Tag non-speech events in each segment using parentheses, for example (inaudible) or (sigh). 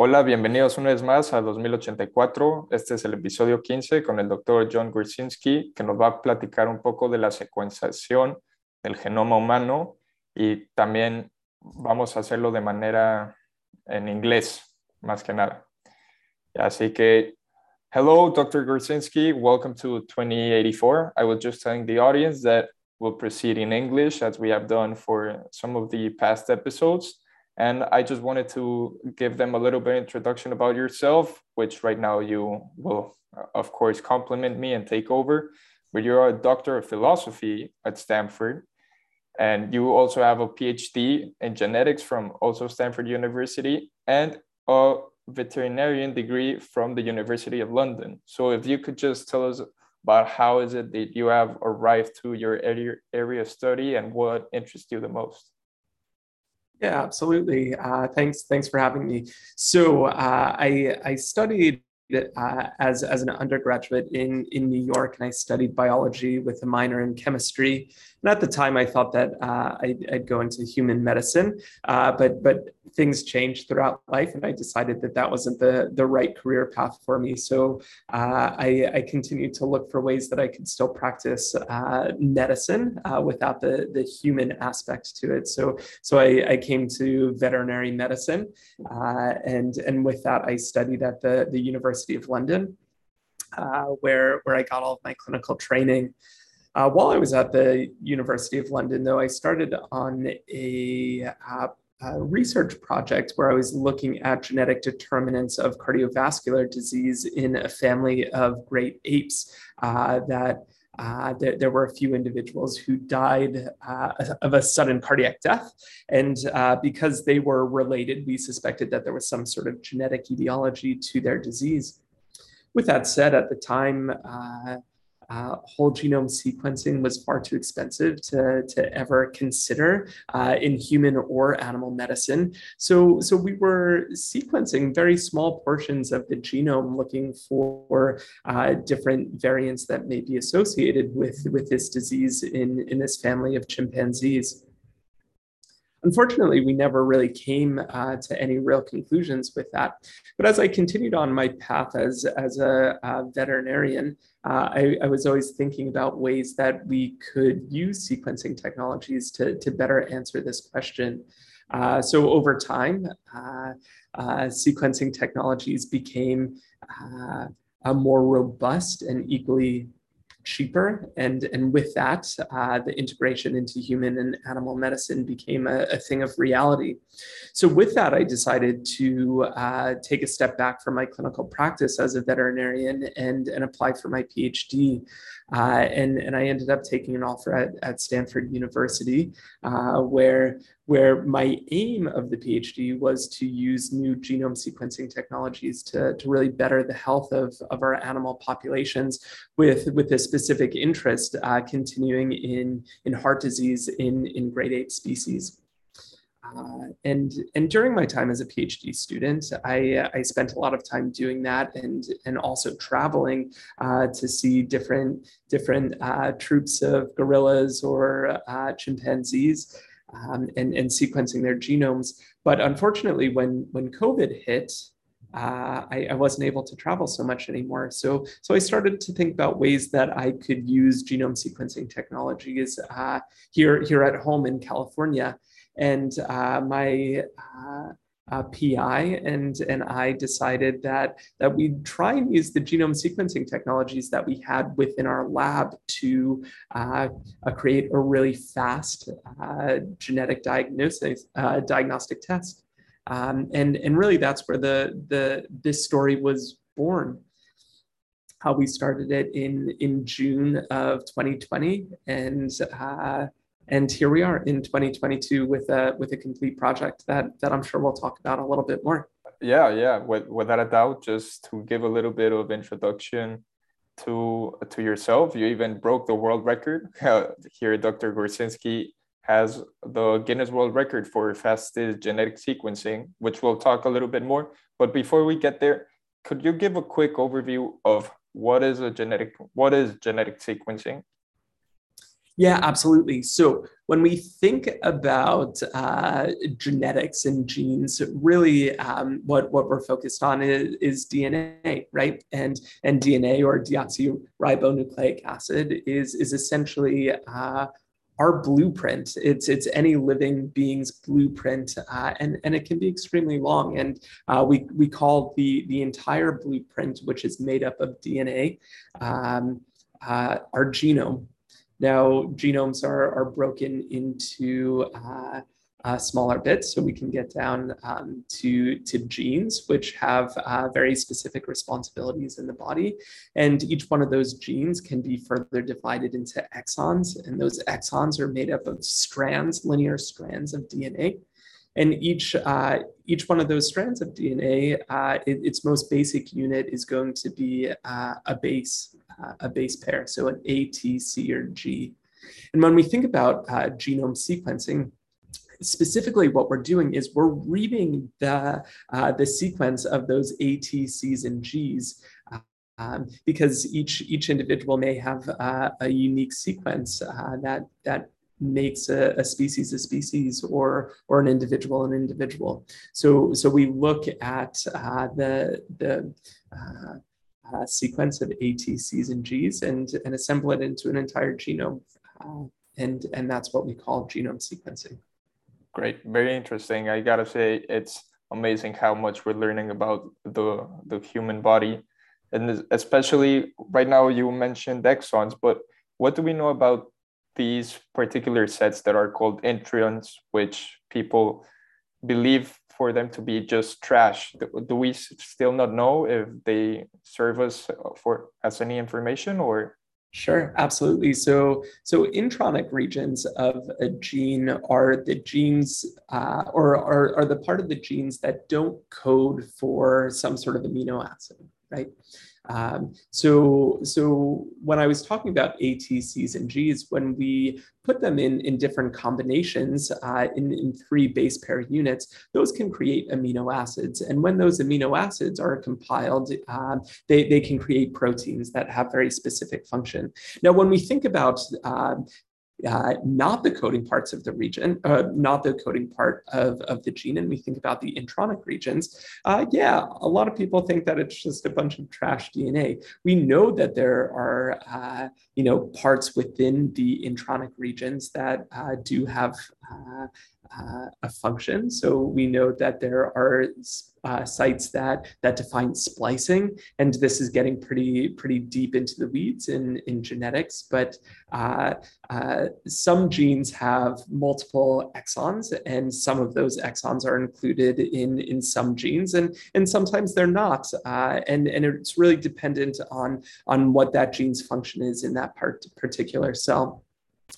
Hola, bienvenidos una vez más a 2084. Este es el episodio 15 con el doctor John Gursinski, que nos va a platicar un poco de la secuenciación del genoma humano y también vamos a hacerlo de manera en inglés, más que nada. Así que, hello, Dr. Gursinski. Welcome to 2084. I was just telling the audience that we'll proceed in English as we have done for some of the past episodes. And I just wanted to give them a little bit of introduction about yourself, which right now you will, of course, compliment me and take over. But you're a doctor of philosophy at Stanford. And you also have a PhD in genetics from also Stanford University and a veterinarian degree from the University of London. So if you could just tell us about how is it that you have arrived to your area, area of study and what interests you the most? Yeah, absolutely. Uh, thanks, thanks for having me. So uh, I I studied uh, as as an undergraduate in in New York, and I studied biology with a minor in chemistry. And at the time, I thought that uh, I'd, I'd, go into human medicine, uh, but but things changed throughout life, and I decided that that wasn't the the right career path for me. So uh, I, I continued to look for ways that I could still practice uh, medicine uh, without the the human aspect to it. So so I, I came to veterinary medicine, uh, and and with that, I studied at the the University of London. where, where I got all of my clinical training. Uh, while I was at the University of London, though, I started on a, uh, a, research project where I was looking at genetic determinants of cardiovascular disease in a family of great apes uh, that. Uh, there, there, were a few individuals who died uh, of a sudden cardiac death. And uh, because they were related, we suspected that there was some sort of genetic etiology to their disease. With that said, at the time, uh, whole genome sequencing was far too expensive to, to ever consider uh, in human or animal medicine. So, so we were sequencing very small portions of the genome looking for uh, different variants that may be associated with, with this disease in, in this family of chimpanzees. Unfortunately, we never really came uh, to any real conclusions with that. But as I continued on my path as, as a, a veterinarian, uh, I, I, was always thinking about ways that we could use sequencing technologies to, to better answer this question. Uh, so over time, uh, uh sequencing technologies became uh, a more robust and equally cheaper. And, and with that, uh, the integration into human and animal medicine became a, a, thing of reality. So, with that, I decided to uh, take a step back from my clinical practice as a veterinarian and, and apply for my PhD. Uh, and, and I ended up taking an offer at, at Stanford University, uh, where, where my aim of the PhD was to use new genome sequencing technologies to, to really better the health of, of our animal populations with, with a specific interest uh, continuing in, in heart disease in, in great ape species. Uh, and and during my time as a PhD student, I, I spent a lot of time doing that and and also traveling uh, to see different different uh, troops of gorillas or uh, chimpanzees um, and and sequencing their genomes. But unfortunately, when when COVID hit. Uh, I, I, wasn't able to travel so much anymore. So, so I started to think about ways that I could use genome sequencing technologies uh, here, here at home in California and uh, my uh, uh, PI and, and I decided that, that we'd try and use the genome sequencing technologies that we had within our lab to uh, uh, create a really fast uh, genetic diagnosis, diagnostic test. Um, and, and really that's where the, the, this story was born how we started it in in June of 2020, and uh, and here we are in 2022 with a with a complete project that that I'm sure we'll talk about a little bit more. Yeah, yeah, with, without a doubt. Just to give a little bit of introduction to to yourself, you even broke the world record. (laughs) here, Dr. Gorzynski has the Guinness World Record for fastest genetic sequencing, which we'll talk a little bit more. But before we get there, could you give a quick overview of what is a genetic what is genetic sequencing Yeah, absolutely. So when we think about uh, genetics and genes, really um, what, what we're focused on is, is, DNA, right? And, and DNA or deoxyribonucleic acid is, is essentially uh, our blueprint. It's it's any living being's blueprint, uh, and and it can be extremely long. And uh, we we call the the entire blueprint, which is made up of DNA, um, uh, our genome. Now, genomes are, are broken into uh, uh, smaller bits so we can get down um, to, to genes, which have uh, very specific responsibilities in the body. And each one of those genes can be further divided into exons. And those exons are made up of strands, linear strands of DNA. And each, uh, each one of those strands of DNA, uh, it, its most basic unit is going to be uh, a base, uh, a base pair, so an A, T, C, or G. And when we think about uh, genome sequencing, specifically what we're doing is we're reading the, uh, the sequence of those A, T, Cs, and Gs um, because each each individual may have uh, a unique sequence uh, that that makes a, a, species a species or or an individual an individual. So so we look at uh, the the uh, uh, sequence of ATCs and Gs and and assemble it into an entire genome, uh, and and that's what we call genome sequencing. Great, very interesting. I gotta say it's amazing how much we're learning about the the human body, and especially right now you mentioned exons, but what do we know about these particular sets that are called introns, which people believe for them to be just trash. Do we still not know if they serve us for as any information or? Sure, absolutely. So, so intronic regions of a gene are the genes, uh, or are, are the part of the genes that don't code for some sort of amino acid, right? Um, so, so when I was talking about ATCs and Gs, when we put them in, in different combinations uh, in, in three base pair units, those can create amino acids. And when those amino acids are compiled, uh, they, they can create proteins that have very specific function. Now, when we think about uh, uh, not the coding parts of the region, uh, not the coding part of, of the gene, and we think about the intronic regions, uh, yeah, a lot of people think that it's just a bunch of trash DNA. We know that there are, uh, you know, parts within the intronic regions that uh, do have uh, a function. So we know that there are uh, sites that that define splicing, and this is getting pretty pretty deep into the weeds in in genetics. But uh, uh, some genes have multiple exons, and some of those exons are included in in some genes, and and sometimes they're not. Uh, and and it's really dependent on on what that gene's function is in that part particular cell.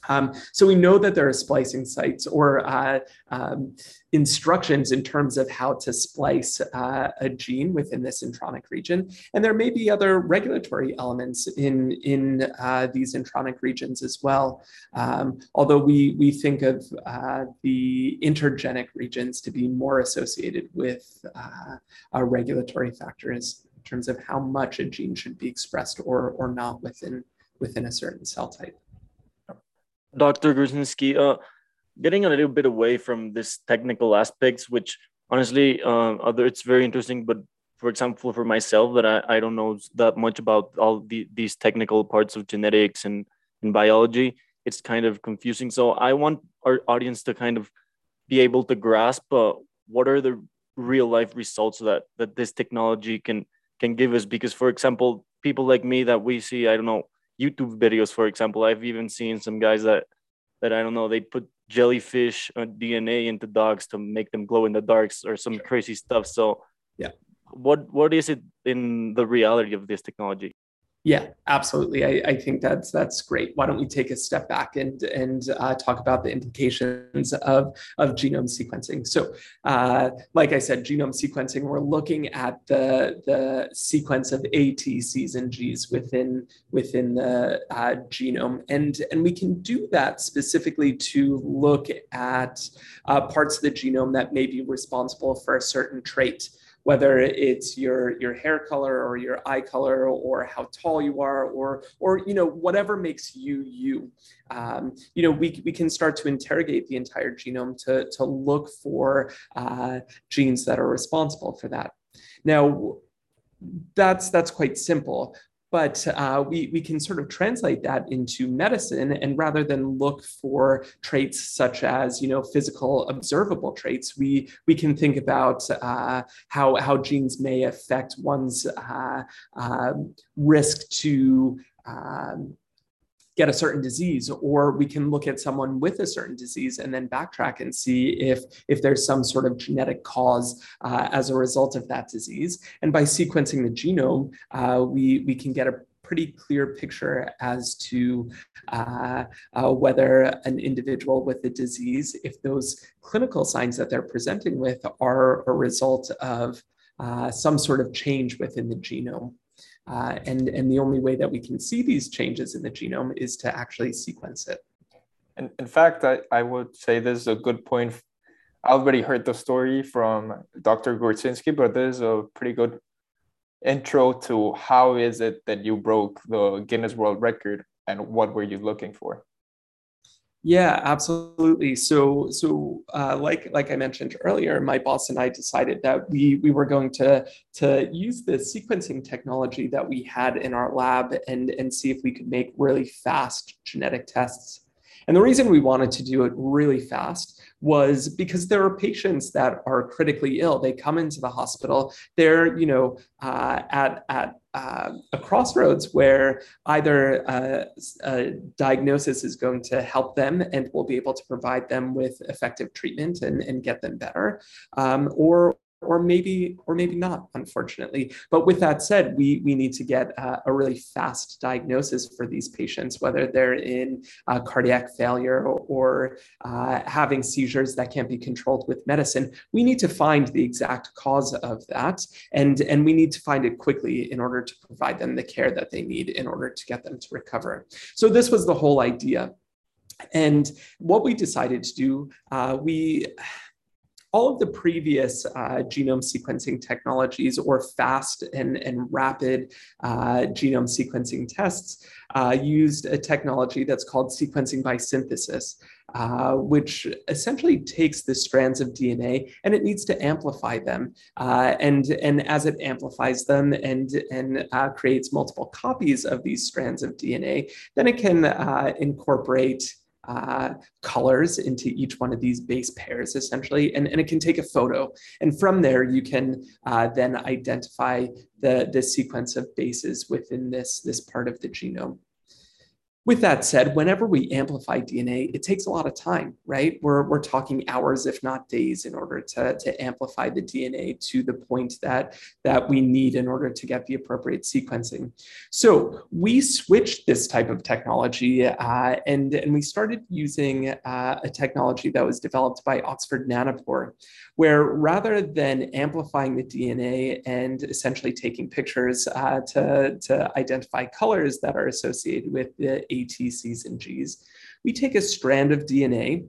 Um, so we know that there are splicing sites or uh, um, instructions in terms of how to splice uh, a gene within this intronic region. And there may be other regulatory elements in, in uh, these intronic regions as well. Um, although we, we think of uh, the intergenic regions to be more associated with uh, regulatory factors in terms of how much a gene should be expressed or, or not within, within a certain cell type. Dr. Gorzynski, uh, getting a little bit away from this technical aspects, which honestly, uh, other it's very interesting. But for example, for myself, that I, I don't know that much about all the, these technical parts of genetics and, and biology, it's kind of confusing. So I want our audience to kind of be able to grasp uh, what are the real life results that that this technology can can give us. Because for example, people like me that we see, I don't know YouTube videos, for example. I've even seen some guys that that I don't know they put jellyfish uh, DNA into dogs to make them glow in the darks or some crazy stuff. So yeah, what what is it in the reality of this technology? Yeah, absolutely. I, I think that's that's great. Why don't we take a step back and and uh, talk about the implications of of genome sequencing? So, uh, like I said, genome sequencing. We're looking at the the sequence of A, T, C's, and G's within within the uh, genome, and and we can do that specifically to look at uh, parts of the genome that may be responsible for a certain trait. Whether it's your your hair color or your eye color or how tall you are or or you know whatever makes you you. Um, you know we we can start to interrogate the entire genome to to look for uh, genes that are responsible for that. Now that's that's quite simple but uh, we, we can sort of translate that into medicine and rather than look for traits such as you know physical observable traits we we can think about uh, how how genes may affect one's uh, um, risk to um, get a certain disease or we can look at someone with a certain disease and then backtrack and see if if there's some sort of genetic cause uh, as a result of that disease and by sequencing the genome uh, we we can get a pretty clear picture as to uh, uh, whether an individual with a disease, if those clinical signs that they're presenting with are a result of uh, some sort of change within the genome. Uh, and, and the only way that we can see these changes in the genome is to actually sequence it. And in fact, I, I would say this is a good point. I already heard the story from Dr. Gorzynski, but this is a pretty good intro to how is it that you broke the Guinness World Record and what were you looking for? Yeah, absolutely. So, so uh, like like I mentioned earlier, my boss and I decided that we we were going to to use the sequencing technology that we had in our lab and and see if we could make really fast genetic tests. And the reason we wanted to do it really fast was because there are patients that are critically ill. They come into the hospital. They're, you know, uh, at at uh, a crossroads where either uh, a diagnosis is going to help them and will be able to provide them with effective treatment and, and get them better, um, or or maybe or maybe not unfortunately. But with that said we we need to get uh, a really fast diagnosis for these patients whether they're in uh, cardiac failure or, or uh, having seizures that can't be controlled with medicine. We need to find the exact cause of that and and we need to find it quickly in order to provide them the care that they need in order to get them to recover. So this was the whole idea. And what we decided to do uh, we all of the previous uh, genome sequencing technologies or fast and, and rapid uh, genome sequencing tests uh, used a technology that's called sequencing by synthesis. Uh, which essentially takes the strands of DNA and it needs to amplify them. Uh, and, and as it amplifies them and, and uh, creates multiple copies of these strands of DNA, then it can incorporate uh, colors into each one of these base pairs essentially, and, and it can take a photo. And from there, you can uh, then identify the, the sequence of bases within this, this part of the genome. With that said, whenever we amplify DNA, it takes a lot of time, right? We're, we're talking hours, if not days, in order to, to amplify the DNA to the point that, that we need in order to get the appropriate sequencing. So we switched this type of technology uh, and, and we started using uh, a technology that was developed by Oxford Nanopore, where rather than amplifying the DNA and essentially taking pictures uh, to, to identify colors that are associated with the ATCs and Gs, we take a strand of DNA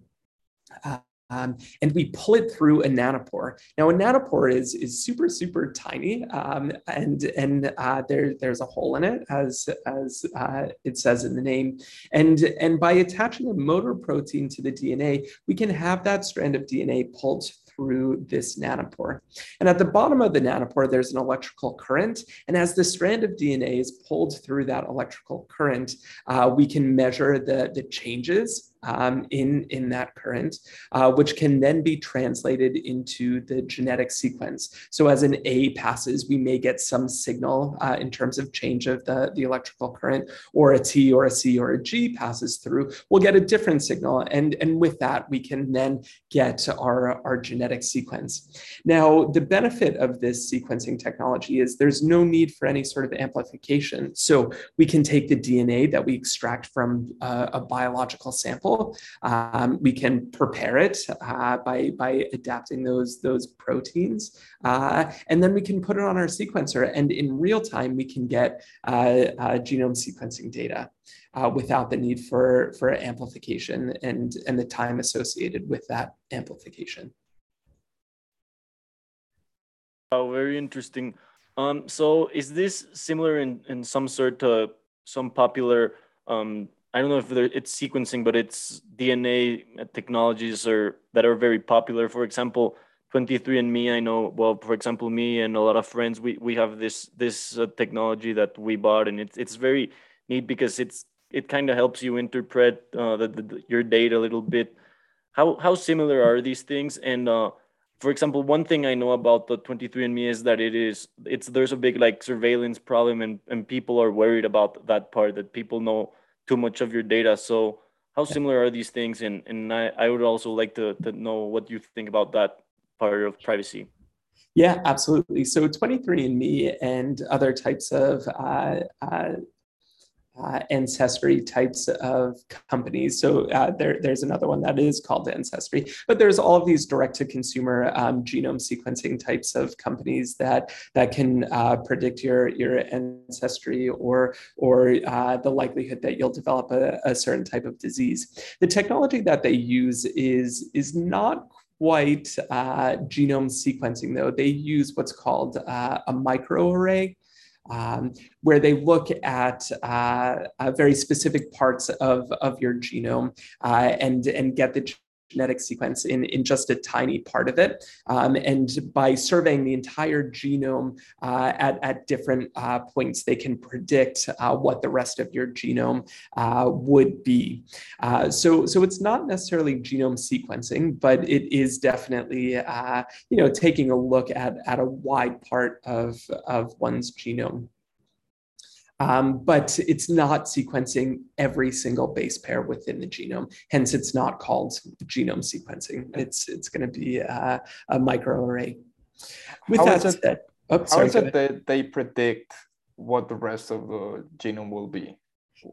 uh, um, and we pull it through a nanopore. Now, a nanopore is is super super tiny, um, and and uh, there there's a hole in it, as as uh, it says in the name, and and by attaching a motor protein to the DNA, we can have that strand of DNA pulled through this nanopore. And at the bottom of the nanopore, there's an electrical current. And as the strand of DNA is pulled through that electrical current, uh, we can measure the, the changes um, in, in that current, uh, which can then be translated into the genetic sequence. So as an A passes, we may get some signal uh, in terms of change of the, the electrical current, or a T or a C or a G passes through, we'll get a different signal. And, and with that, we can then get our, our genetic sequence. Now, the benefit of this sequencing technology is there's no need for any sort of amplification. So we can take the DNA that we extract from uh, a biological sample um, we can prepare it uh, by, by adapting those, those proteins. Uh, and then we can put it on our sequencer. And in real time, we can get uh, uh genome sequencing data. Uh, without the need for, for amplification and, and the time associated with that amplification. Oh, very interesting. Um, so is this similar in, in some sort to some popular, um, I don't know if it's sequencing, but it's DNA technologies or that are very popular. For example, 23andMe, I know, well, for example, me and a lot of friends, we, we have this, this uh, technology that we bought and it's, it's very neat because it's, it kind of helps you interpret uh, the, the, your data a little bit. How, how similar are these things? And uh, for example, one thing I know about the 23andMe is that it is it's there's a big like surveillance problem and, and people are worried about that part that people know too much of your data. So how similar are these things? And and I, I would also like to, to know what you think about that part of privacy. Yeah, absolutely. So 23andMe and other types of uh, uh, uh, ancestry types of companies. So uh, there, there's another one that is called Ancestry, but there's all of these direct-to-consumer um, genome sequencing types of companies that that can uh, predict your your ancestry or or uh, the likelihood that you'll develop a, a certain type of disease. The technology that they use is is not quite uh, genome sequencing though. They use what's called uh, a microarray um, where they look at uh, uh, very specific parts of, of your genome uh, and, and get the genetic sequence in, in just a tiny part of it. Um, and by surveying the entire genome uh, at, at different uh, points, they can predict uh, what the rest of your genome uh, would be. Uh, so, so it's not necessarily genome sequencing, but it is definitely uh, you know, taking a look at, at a wide part of, of one's genome. Um, but it's not sequencing every single base pair within the genome. Hence, it's not called genome sequencing. It's it's going to be a, a microarray. With how that said, oh, sorry, how is it that they predict what the rest of the genome will be?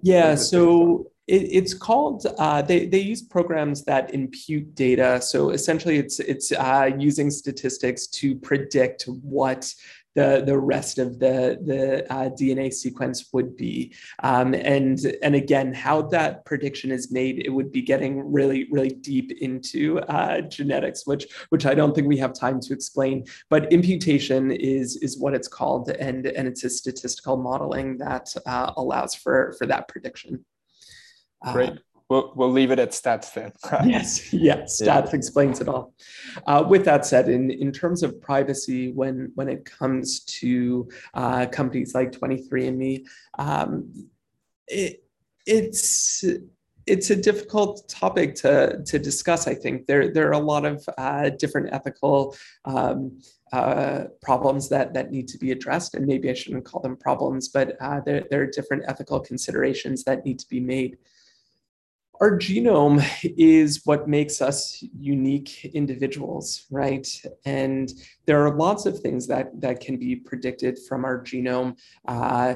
Yeah, so it, it's called. Uh, they they use programs that impute data. So essentially, it's it's uh, using statistics to predict what the, the rest of the, the uh, DNA sequence would be. Um, and, and again, how that prediction is made, it would be getting really, really deep into uh, genetics, which, which I don't think we have time to explain. But imputation is, is what it's called, and, and it's a statistical modeling that uh, allows for, for that prediction. Great we'll, we'll leave it at stats then. (laughs) (laughs) yes, yes, stats yeah. explains it all. Uh, with that said, in, in terms of privacy, when, when it comes to uh, companies like 23andMe, um, it, it's it's a difficult topic to, to discuss. I think there there are a lot of uh, different ethical um, uh, problems that that need to be addressed, and maybe I shouldn't call them problems, but uh, there there are different ethical considerations that need to be made our genome is what makes us unique individuals, right? And there are lots of things that, that can be predicted from our genome uh,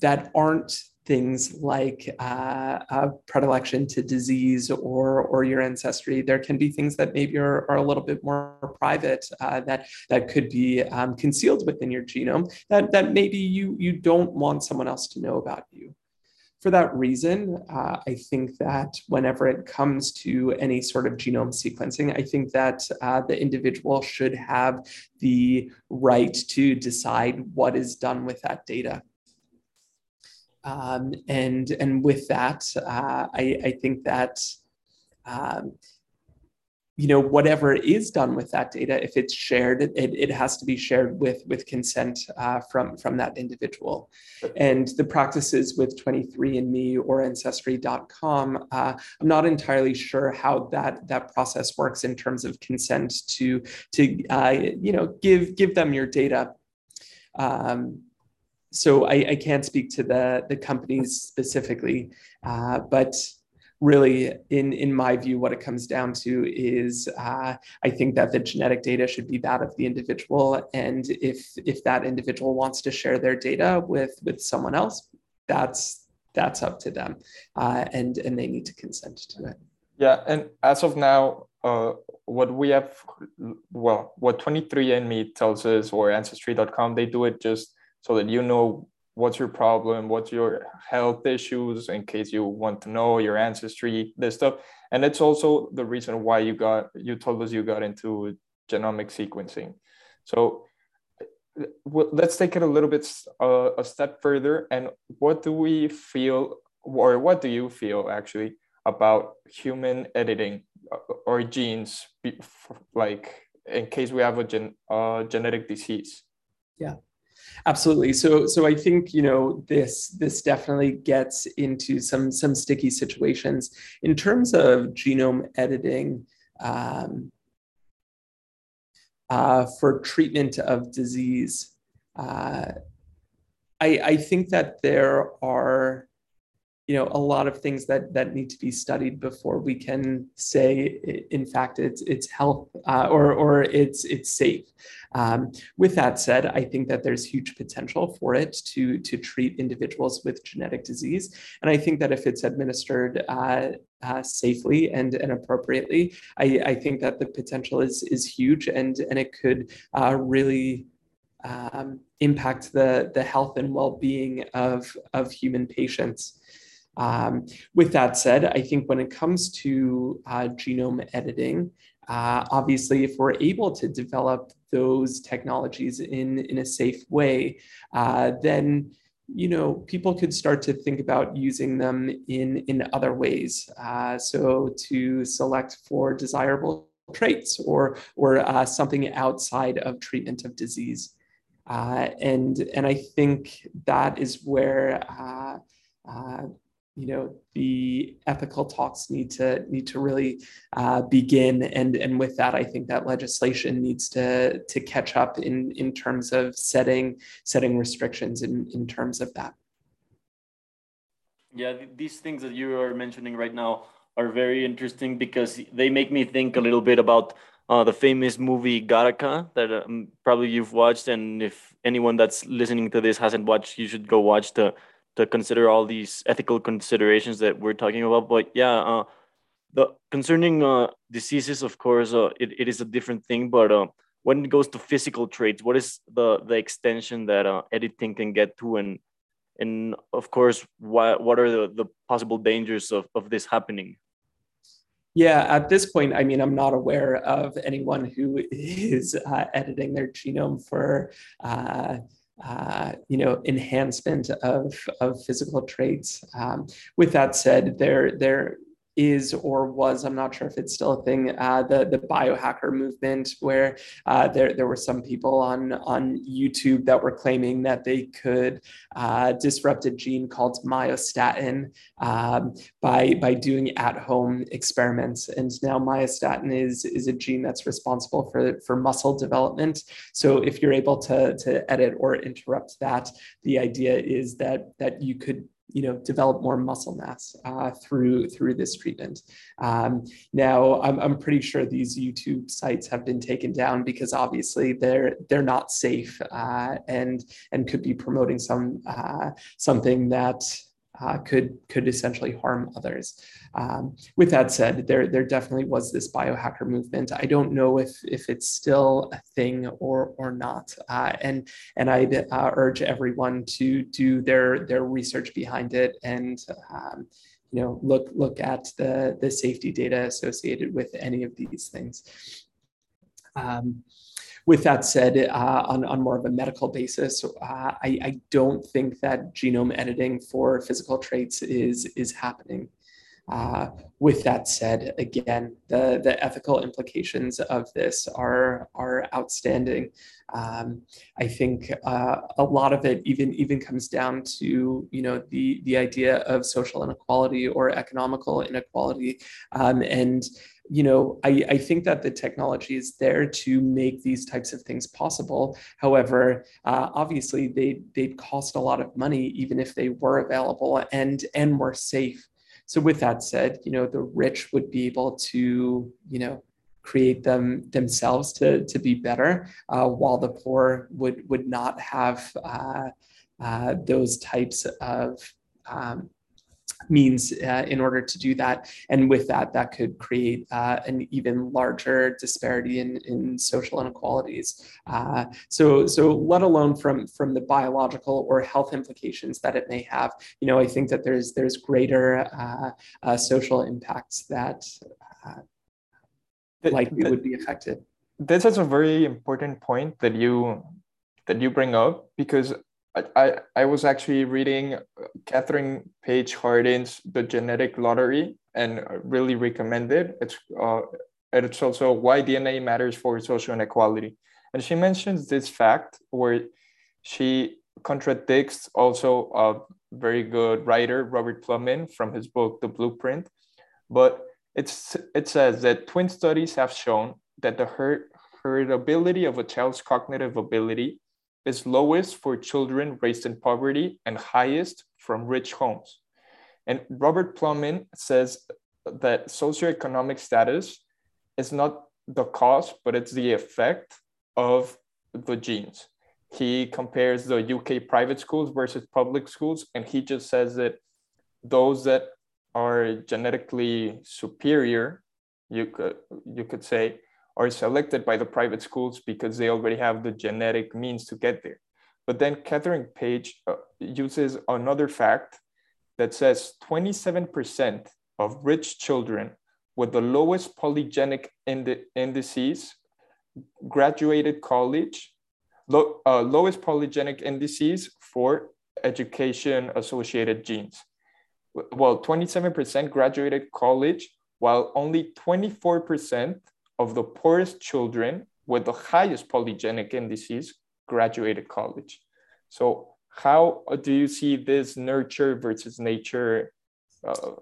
that aren't things like uh, predilection to disease or, or your ancestry. There can be things that maybe are, are a little bit more private uh, that, that could be um, concealed within your genome that, that maybe you, you don't want someone else to know about you for that reason, uh, I think that whenever it comes to any sort of genome sequencing, I think that uh, the individual should have the right to decide what is done with that data. Um, and, and with that, uh, I, I think that um, you know whatever is done with that data if it's shared it, it has to be shared with with consent uh, from from that individual. And the practices with 23andme or ancestry.com uh, i'm not entirely sure how that that process works in terms of consent to to uh, you know give give them your data. Um, so I, I can't speak to the the companies specifically uh, but really, in, in my view, what it comes down to is uh, I think that the genetic data should be that of the individual. And if, if that individual wants to share their data with, with someone else, that's, that's up to them. Uh, and, and they need to consent to it. Yeah. And as of now, uh, what we have, well, what 23andMe tells us or Ancestry.com, they do it just so that you know what's your problem what's your health issues in case you want to know your ancestry this stuff and it's also the reason why you got you told us you got into genomic sequencing so let's take it a little bit uh, a step further. And what do we feel, or what do you feel actually about human editing uh, or genes, like in case we have a gen, uh, genetic disease? Yeah. Absolutely. So, so I think you know this this definitely gets into some some sticky situations in terms of genome editing. Um, uh, for treatment of disease. Uh, I, I, think that there are, you know, a lot of things that that need to be studied before we can say, in fact, it's it's health uh, or or it's it's safe. Um, with that said, I think that there's huge potential for it to, to treat individuals with genetic disease. And I think that if it's administered uh, uh, safely and, and appropriately, I, I think that the potential is, is huge and, and it could uh, really um, impact the, the health and well-being of, of human patients. Um, with that said, I think when it comes to uh, genome editing, uh, obviously, if we're able to develop those technologies in, in a safe way, uh, then you know people could start to think about using them in in other ways. Uh, so to select for desirable traits or or uh, something outside of treatment of disease, uh, and and I think that is where uh, you know the ethical talks need to need to really uh, begin. And and with that i think that legislation needs to to catch up in in terms of setting setting restrictions in in terms of that. Yeah these things that you are mentioning right now are very interesting because they make me think a little bit about uh, the famous movie Gattaca that um, probably you've watched, and if anyone that's listening to this hasn't watched, you should go watch the to consider all these ethical considerations that we're talking about. But yeah, uh, the concerning uh, diseases, of course, uh, it, it is a different thing. But uh, when it goes to physical traits, what is the the extension that uh, editing can get to, and and of course, what what are the, the possible dangers of, of this happening? Yeah, at this point, I mean, I'm not aware of anyone who (laughs) is uh, editing their genome for uh, you know, enhancement of, of physical traits. Um, with that said, there, there is or was, I'm not sure if it's still a thing, uh, the, the biohacker movement, where uh, there, there were some people on, on YouTube that were claiming that they could uh, disrupt a gene called myostatin um, by, by doing at home experiments. And now myostatin is, is a gene that's responsible for, for muscle development. So if you're able to, to edit or interrupt that, the idea is that, that you could you know develop more muscle mass uh, through through this treatment. Um, now I'm, I'm pretty sure these YouTube sites have been taken down because obviously they're they're not safe uh, and and could be promoting some uh, something that uh, could could essentially harm others. Um, with that said, there there definitely was this biohacker movement. I don't know if if it's still a thing or or not. Uh, and and I'd uh, urge everyone to do their their research behind it and. Um, you know, look look at the the safety data associated with any of these things. Um, with that said, uh, on, on more of a medical basis, uh, I, I don't think that genome editing for physical traits is, is happening. Uh, with that said, again, the, the ethical implications of this are, are outstanding. Um, I think uh, a lot of it even, even comes down to you know, the, the idea of social inequality or economical inequality. Um, and you know, I, I think that the technology is there to make these types of things possible. However, uh, obviously they they'd cost a lot of money even if they were available and and were safe. So with that said, you know, the rich would be able to, you know, create them themselves to, to be better, uh, while the poor would would not have uh, uh, those types of um, means uh, in order to do that. And with that, that could create uh, an even larger disparity in, in social inequalities. Uh, so, so let alone from, from the biological or health implications that it may have, you know, I think that there's, there's greater uh, uh, social impacts that uh, likely would be affected. This is a very important point that you that you bring up because I, I, was actually reading Kathryn Paige Harden's The Genetic Lottery and really recommend it. It's, uh, it's also why DNA matters for social inequality. And she mentions this fact where she contradicts also a very good writer, Robert Plomin, from his book, The Blueprint. But it's, it says that twin studies have shown that the her- heritability of a child's cognitive ability is lowest for children raised in poverty and highest from rich homes. And Robert Plomin says that socioeconomic status is not the cause, but it's the effect of the genes. He compares the UK private schools versus public schools, and he just says that those that are genetically superior, you could you could say, are selected by the private schools because they already have the genetic means to get there. But then Kathryn Paige uh, uses another fact that says 27% of rich children with the lowest polygenic ind- indices graduated college, low, uh, lowest polygenic indices for education associated genes. Well, 27% graduated college, while only 24% of the poorest children with the highest polygenic indices graduated college. So, how do you see this nurture versus nature uh,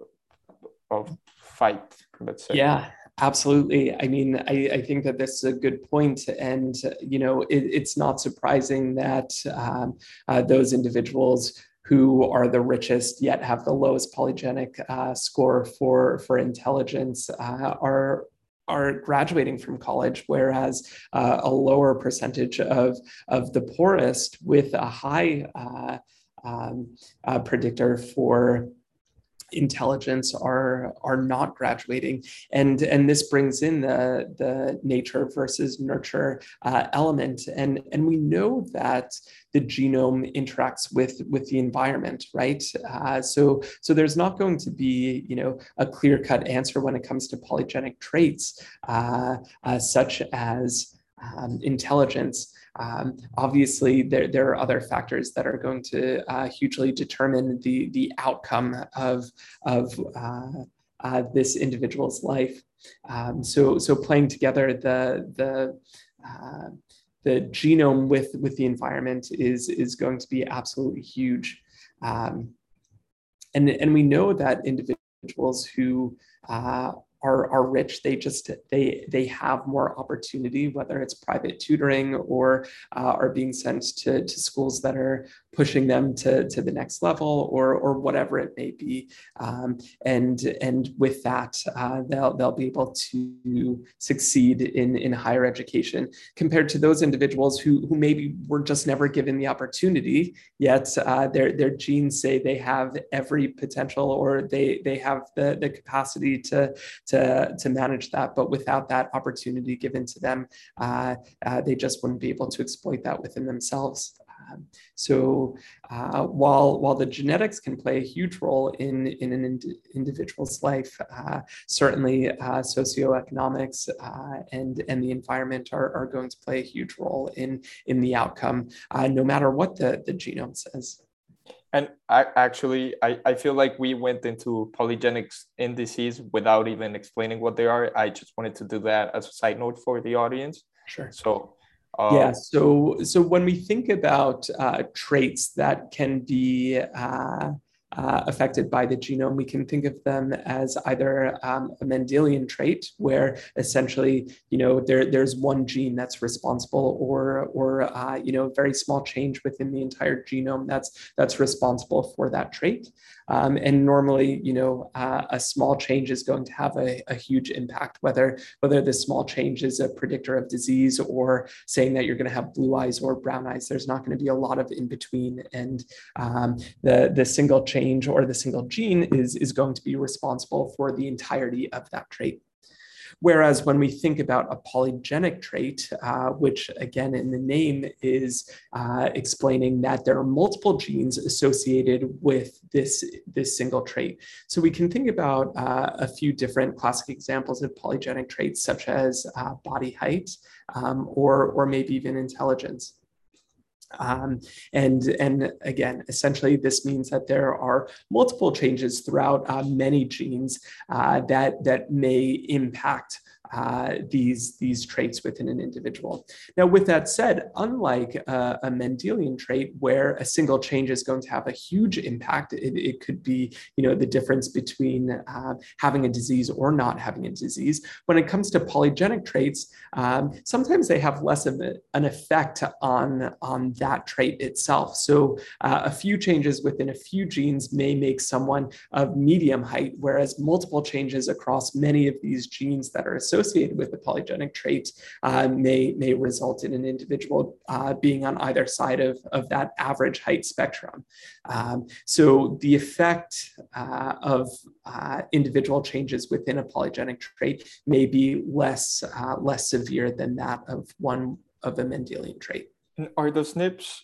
of fight? Let's say. Yeah, Absolutely. I mean, I, I, think that this is a good point, and you know, it, it's not surprising that um, uh, those individuals who are the richest yet have the lowest polygenic uh, score for for intelligence uh, are are graduating from college, whereas uh, a lower percentage of of the poorest with a high uh, um, uh, predictor for intelligence are are not graduating. And and this brings in the the nature versus nurture uh, element. And and we know that the genome interacts with with the environment right? Uh, so so there's not going to be you know a clear cut answer when it comes to polygenic traits uh, uh such as um, intelligence um, obviously, there, there are other factors that are going to uh, hugely determine the, the outcome of, of uh, uh, this individual's life. Um, so, so playing together the, the, uh, the genome with, with the environment is, is going to be absolutely huge. Um, and, and we know that individuals who uh, are, are rich they just they they have more opportunity whether it's private tutoring or uh, are being sent to, to schools that are pushing them to, to the next level or or whatever it may be. Um, and and with that uh, they'll they'll be able to succeed in in higher education compared to those individuals who who maybe were just never given the opportunity yet uh, their their genes say they have every potential or they they have the the capacity to to, to manage that. But without that opportunity given to them, uh, uh, they just wouldn't be able to exploit that within themselves. Um, so uh, while while the genetics can play a huge role in in an ind- individual's life, uh, certainly uh, socioeconomics uh, and and the environment are, are going to play a huge role in in the outcome, uh, no matter what the the genome says. And I actually, I, I feel like we went into polygenic indices without even explaining what they are. I just wanted to do that as a side note for the audience. Sure. So, uh, yeah. So, so when we think about uh, traits that can be uh, uh, affected by the genome, we can think of them as either um, a Mendelian trait, where essentially, you know, there, there's one gene that's responsible, or, or uh, you know, a very small change within the entire genome that's that's responsible for that trait. Um, and normally, you know, uh, a small change is going to have a, a, huge impact, whether whether this small change is a predictor of disease or saying that you're going to have blue eyes or brown eyes. There's not going to be a lot of in between, and um, the the single change or the single gene is is going to be responsible for the entirety of that trait. Whereas when we think about a polygenic trait, uh, which again in the name is uh, explaining that there are multiple genes associated with this, this single trait. So we can think about uh, a few different classic examples of polygenic traits, such as uh, body height um, or, or maybe even intelligence. Um, and, and again, essentially, this means that there are multiple changes throughout uh, many genes uh, that, that may impact uh, these, these traits within an individual. Now, with that said, unlike a, a, Mendelian trait where a single change is going to have a huge impact, it, it could be, you know, the difference between uh, having a disease or not having a disease. When it comes to polygenic traits, um, sometimes they have less of an effect on, on that trait itself. So uh, a few changes within a few genes may make someone of medium height, whereas multiple changes across many of these genes that are associated associated with the polygenic trait uh, may, may result in an individual uh, being on either side of, of that average height spectrum. Um, so the effect uh, of uh, individual changes within a polygenic trait may be less, uh, less severe than that of one of a Mendelian trait. Are the SNPs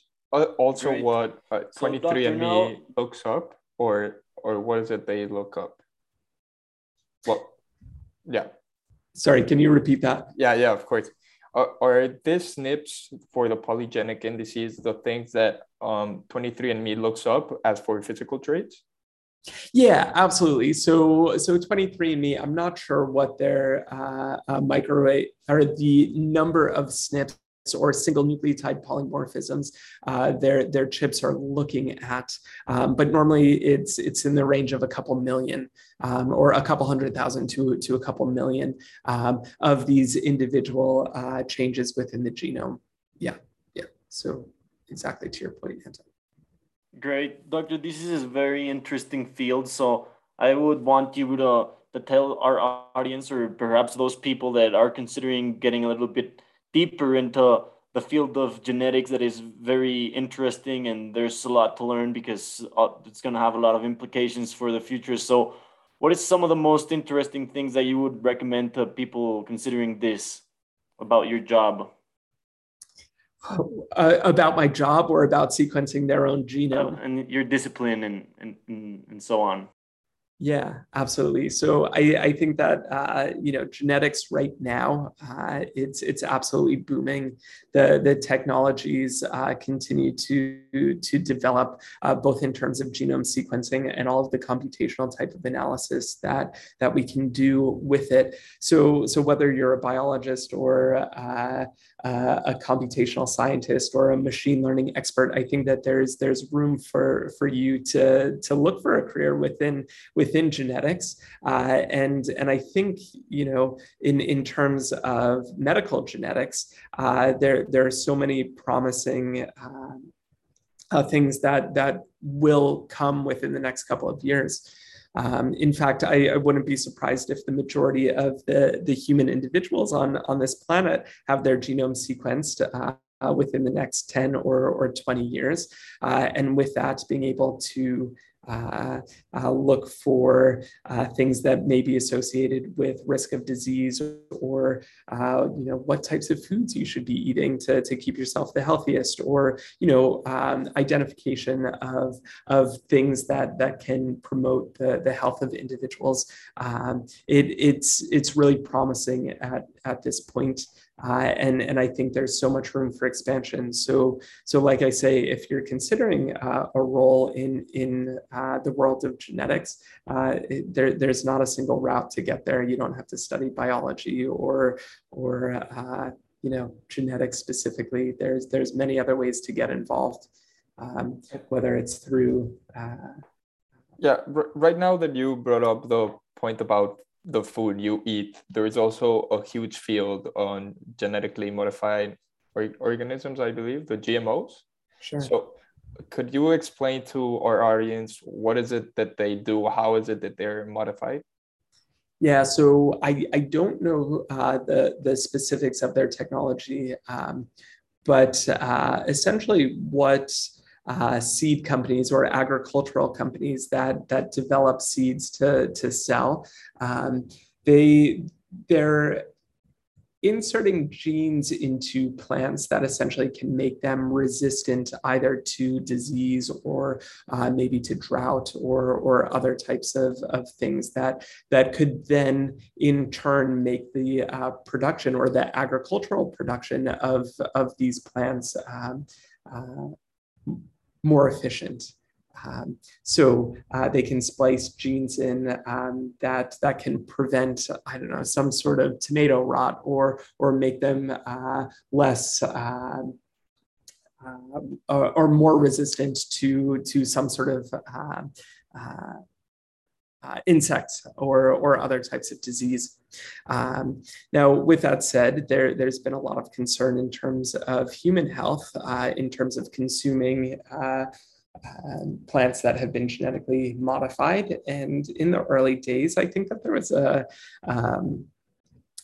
also Great. what 23andMe so looks up or or what is it they look up? Well, yeah. Sorry, can you repeat that? Yeah, yeah, of course. Are, are these SNPs for the polygenic indices the things that um, 23andMe looks up as for physical traits? Yeah, absolutely. So, so 23andMe, I'm not sure what their uh, uh, microarray or the number of SNPs or single nucleotide polymorphisms uh, their their chips are looking at. Um, but normally it's it's in the range of a couple million um, or a couple hundred thousand to, to a couple million um, of these individual uh, changes within the genome. Yeah, yeah. So exactly to your point, Anton. Great, Doctor. This is a very interesting field. So I would want you to, to tell our audience or perhaps those people that are considering getting a little bit deeper into the field of genetics that is very interesting and there's a lot to learn because uh, it's going to have a lot of implications for the future. So what is some of the most interesting things that you would recommend to people considering this about your job? (sighs) Uh, about my job or about sequencing their own genome? And your discipline and, and and so on yeah, absolutely. So I, I think that uh, you know genetics right now uh, it's it's absolutely booming. The the technologies uh, continue to to develop uh, both in terms of genome sequencing and all of the computational type of analysis that that we can do with it. So so whether you're a biologist or uh, uh, a computational scientist or a machine learning expert, I think that there's there's room for for you to to look for a career within within genetics, uh, and and I think you know in in terms of medical genetics, uh, there there are so many promising. Um, uh, things that that will come within the next couple of years. Um, in fact, I, I, wouldn't be surprised if the majority of the, the human individuals on, on this planet have their genome sequenced uh, uh, within the next 10 or, or 20 years. Uh, and with that, being able to uh, uh, look for uh, things that may be associated with risk of disease or uh, you know what types of foods you should be eating to, to keep yourself the healthiest or you know um, identification of of things that that can promote the, the health of individuals. Um, it, it's it's really promising at at this point uh, and and I think there's so much room for expansion. So so like I say, if you're considering uh, a role in in uh, the world of genetics, uh, it, there there's not a single route to get there. You don't have to study biology or or uh, you know genetics specifically. There's there's many other ways to get involved, um, whether it's through. Uh, yeah, r- right now that you brought up the point about the food you eat, there is also a huge field on genetically modified or- organisms, I believe, the GMOs. Sure. So, could you explain to our audience what is it that they do? How is it that they're modified? Yeah, so I, I don't know uh, the, the specifics of their technology, um, but uh, essentially what uh, seed companies or agricultural companies that that develop seeds to to sell. Um, they they're inserting genes into plants that essentially can make them resistant either to disease or uh, maybe to drought or, or other types of, of things that, that could then in turn make the uh, production or the agricultural production of, of these plants um, uh, more efficient. Um, so uh, they can splice genes in um, that that can prevent I don't know some sort of tomato rot or or make them uh, less uh, uh or more resistant to to some sort of uh, insects or, or other types of disease. Um, now, with that said, there, there's been a lot of concern in terms of human health, uh, in terms of consuming uh, um, plants that have been genetically modified. And in the early days, I think that there was a um,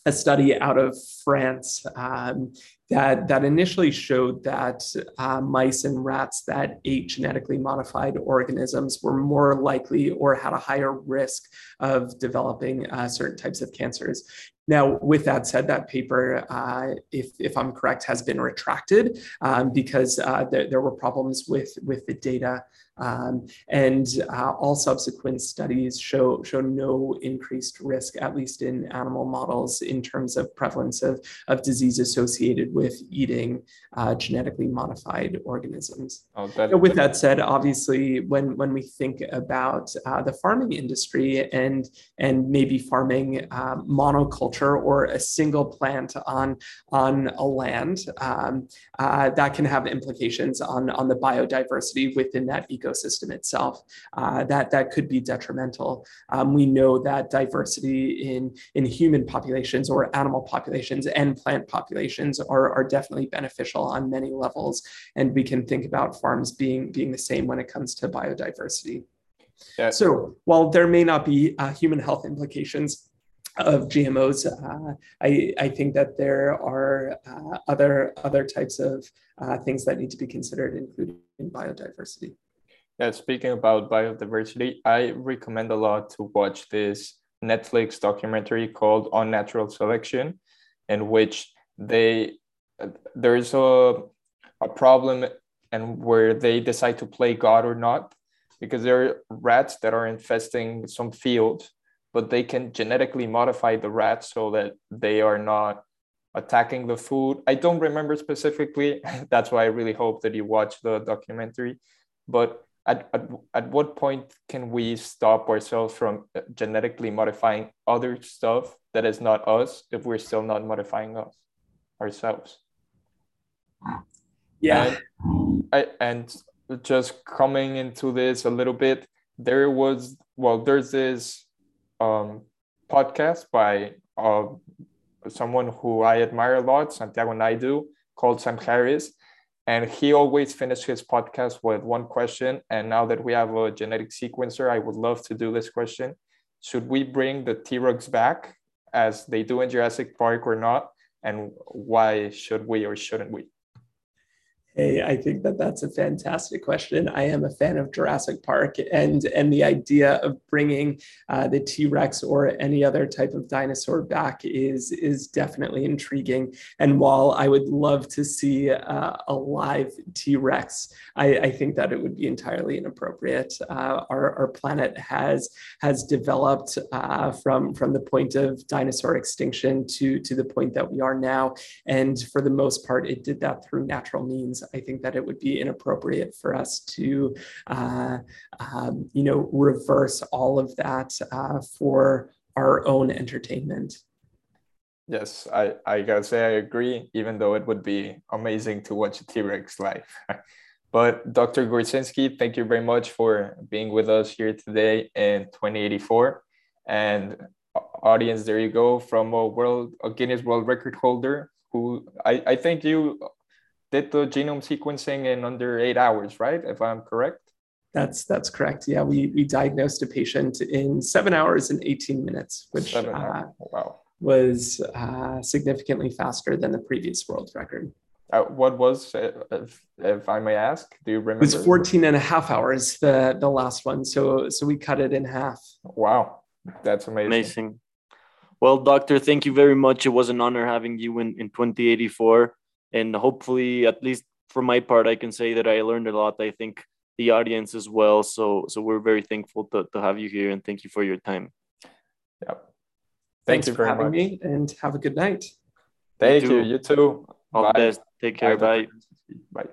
a study out of France um, that, that initially showed that uh, mice and rats that ate genetically modified organisms were more likely or had a higher risk of developing uh, certain types of cancers. Now, with that said, that paper, uh, if, if I'm correct, has been retracted um, because uh, there, there were problems with, with the data um, and uh, all subsequent studies show, show no increased risk, at least in animal models, in terms of prevalence of, of disease associated with eating uh, genetically modified organisms. Oh, that, with that said, obviously, when, when we think about uh, the farming industry and, and maybe farming um, monoculture or a single plant on, on a land, um, uh, that can have implications on, on the biodiversity within that ecosystem ecosystem itself, uh, that, that could be detrimental. Um, we know that diversity in, in human populations or animal populations and plant populations are, are definitely beneficial on many levels. And we can think about farms being, being the same when it comes to biodiversity. Yeah. So while there may not be uh, human health implications, of GMOs. Uh, I, I think that there are uh, other other types of uh, things that need to be considered, including biodiversity. Yeah, speaking about biodiversity, I recommend a lot to watch this Netflix documentary called Unnatural Selection, in which they there's a a problem and where they decide to play God or not, because there are rats that are infesting some field, but they can genetically modify the rats so that they are not attacking the food. I don't remember specifically. (laughs) That's why I really hope that you watch the documentary. But at, at, at what point can we stop ourselves from uh, genetically modifying other stuff that is not us if we're still not modifying us ourselves? Yeah. And, I, and just coming into this a little bit there was well there's this um, podcast by uh, someone who i admire a lot santiago naidu called sam harris and he always finished his podcast with one question. And now that we have a genetic sequencer, I would love to do this question. Should we bring the T Rex back as they do in Jurassic Park or not? And why should we or shouldn't we? Hey, I think that that's a fantastic question. I am a fan of Jurassic Park, and and the idea of bringing uh, the T Rex or any other type of dinosaur back is is definitely intriguing. And while I would love to see uh, a live T Rex, I, I, think that it would be entirely inappropriate. Uh, our our planet has has developed uh, from from the point of dinosaur extinction to to the point that we are now, and for the most part, it did that through natural means. I think that it would be inappropriate for us to, uh, um, you know, reverse all of that uh, for our own entertainment. Yes, I, I gotta say I agree, even though it would be amazing to watch a T-Rex live. (laughs) but Dr. Gorzynski, thank you very much for being with us here today in 2084. And audience, there you go, from a world a Guinness World Record holder who I, I think you did the genome sequencing in under eight hours, right? If I'm correct. That's that's correct. Yeah, we we diagnosed a patient in seven hours and 18 minutes, which uh, wow. was uh, significantly faster than the previous world record. Uh, what was, if, if I may ask, do you remember? It was 14 and a half hours, the, the last one. So, so we cut it in half. Wow. That's amazing. Amazing. Well, doctor, thank you very much. It was an honor having you in, in 2084 and hopefully at least for my part i can say that i learned a lot i think the audience as well so so we're very thankful to, to have you here and thank you for your time yeah thanks you for having much. me and have a good night thank you you too, you too. all bye. the best take care bye, bye. bye.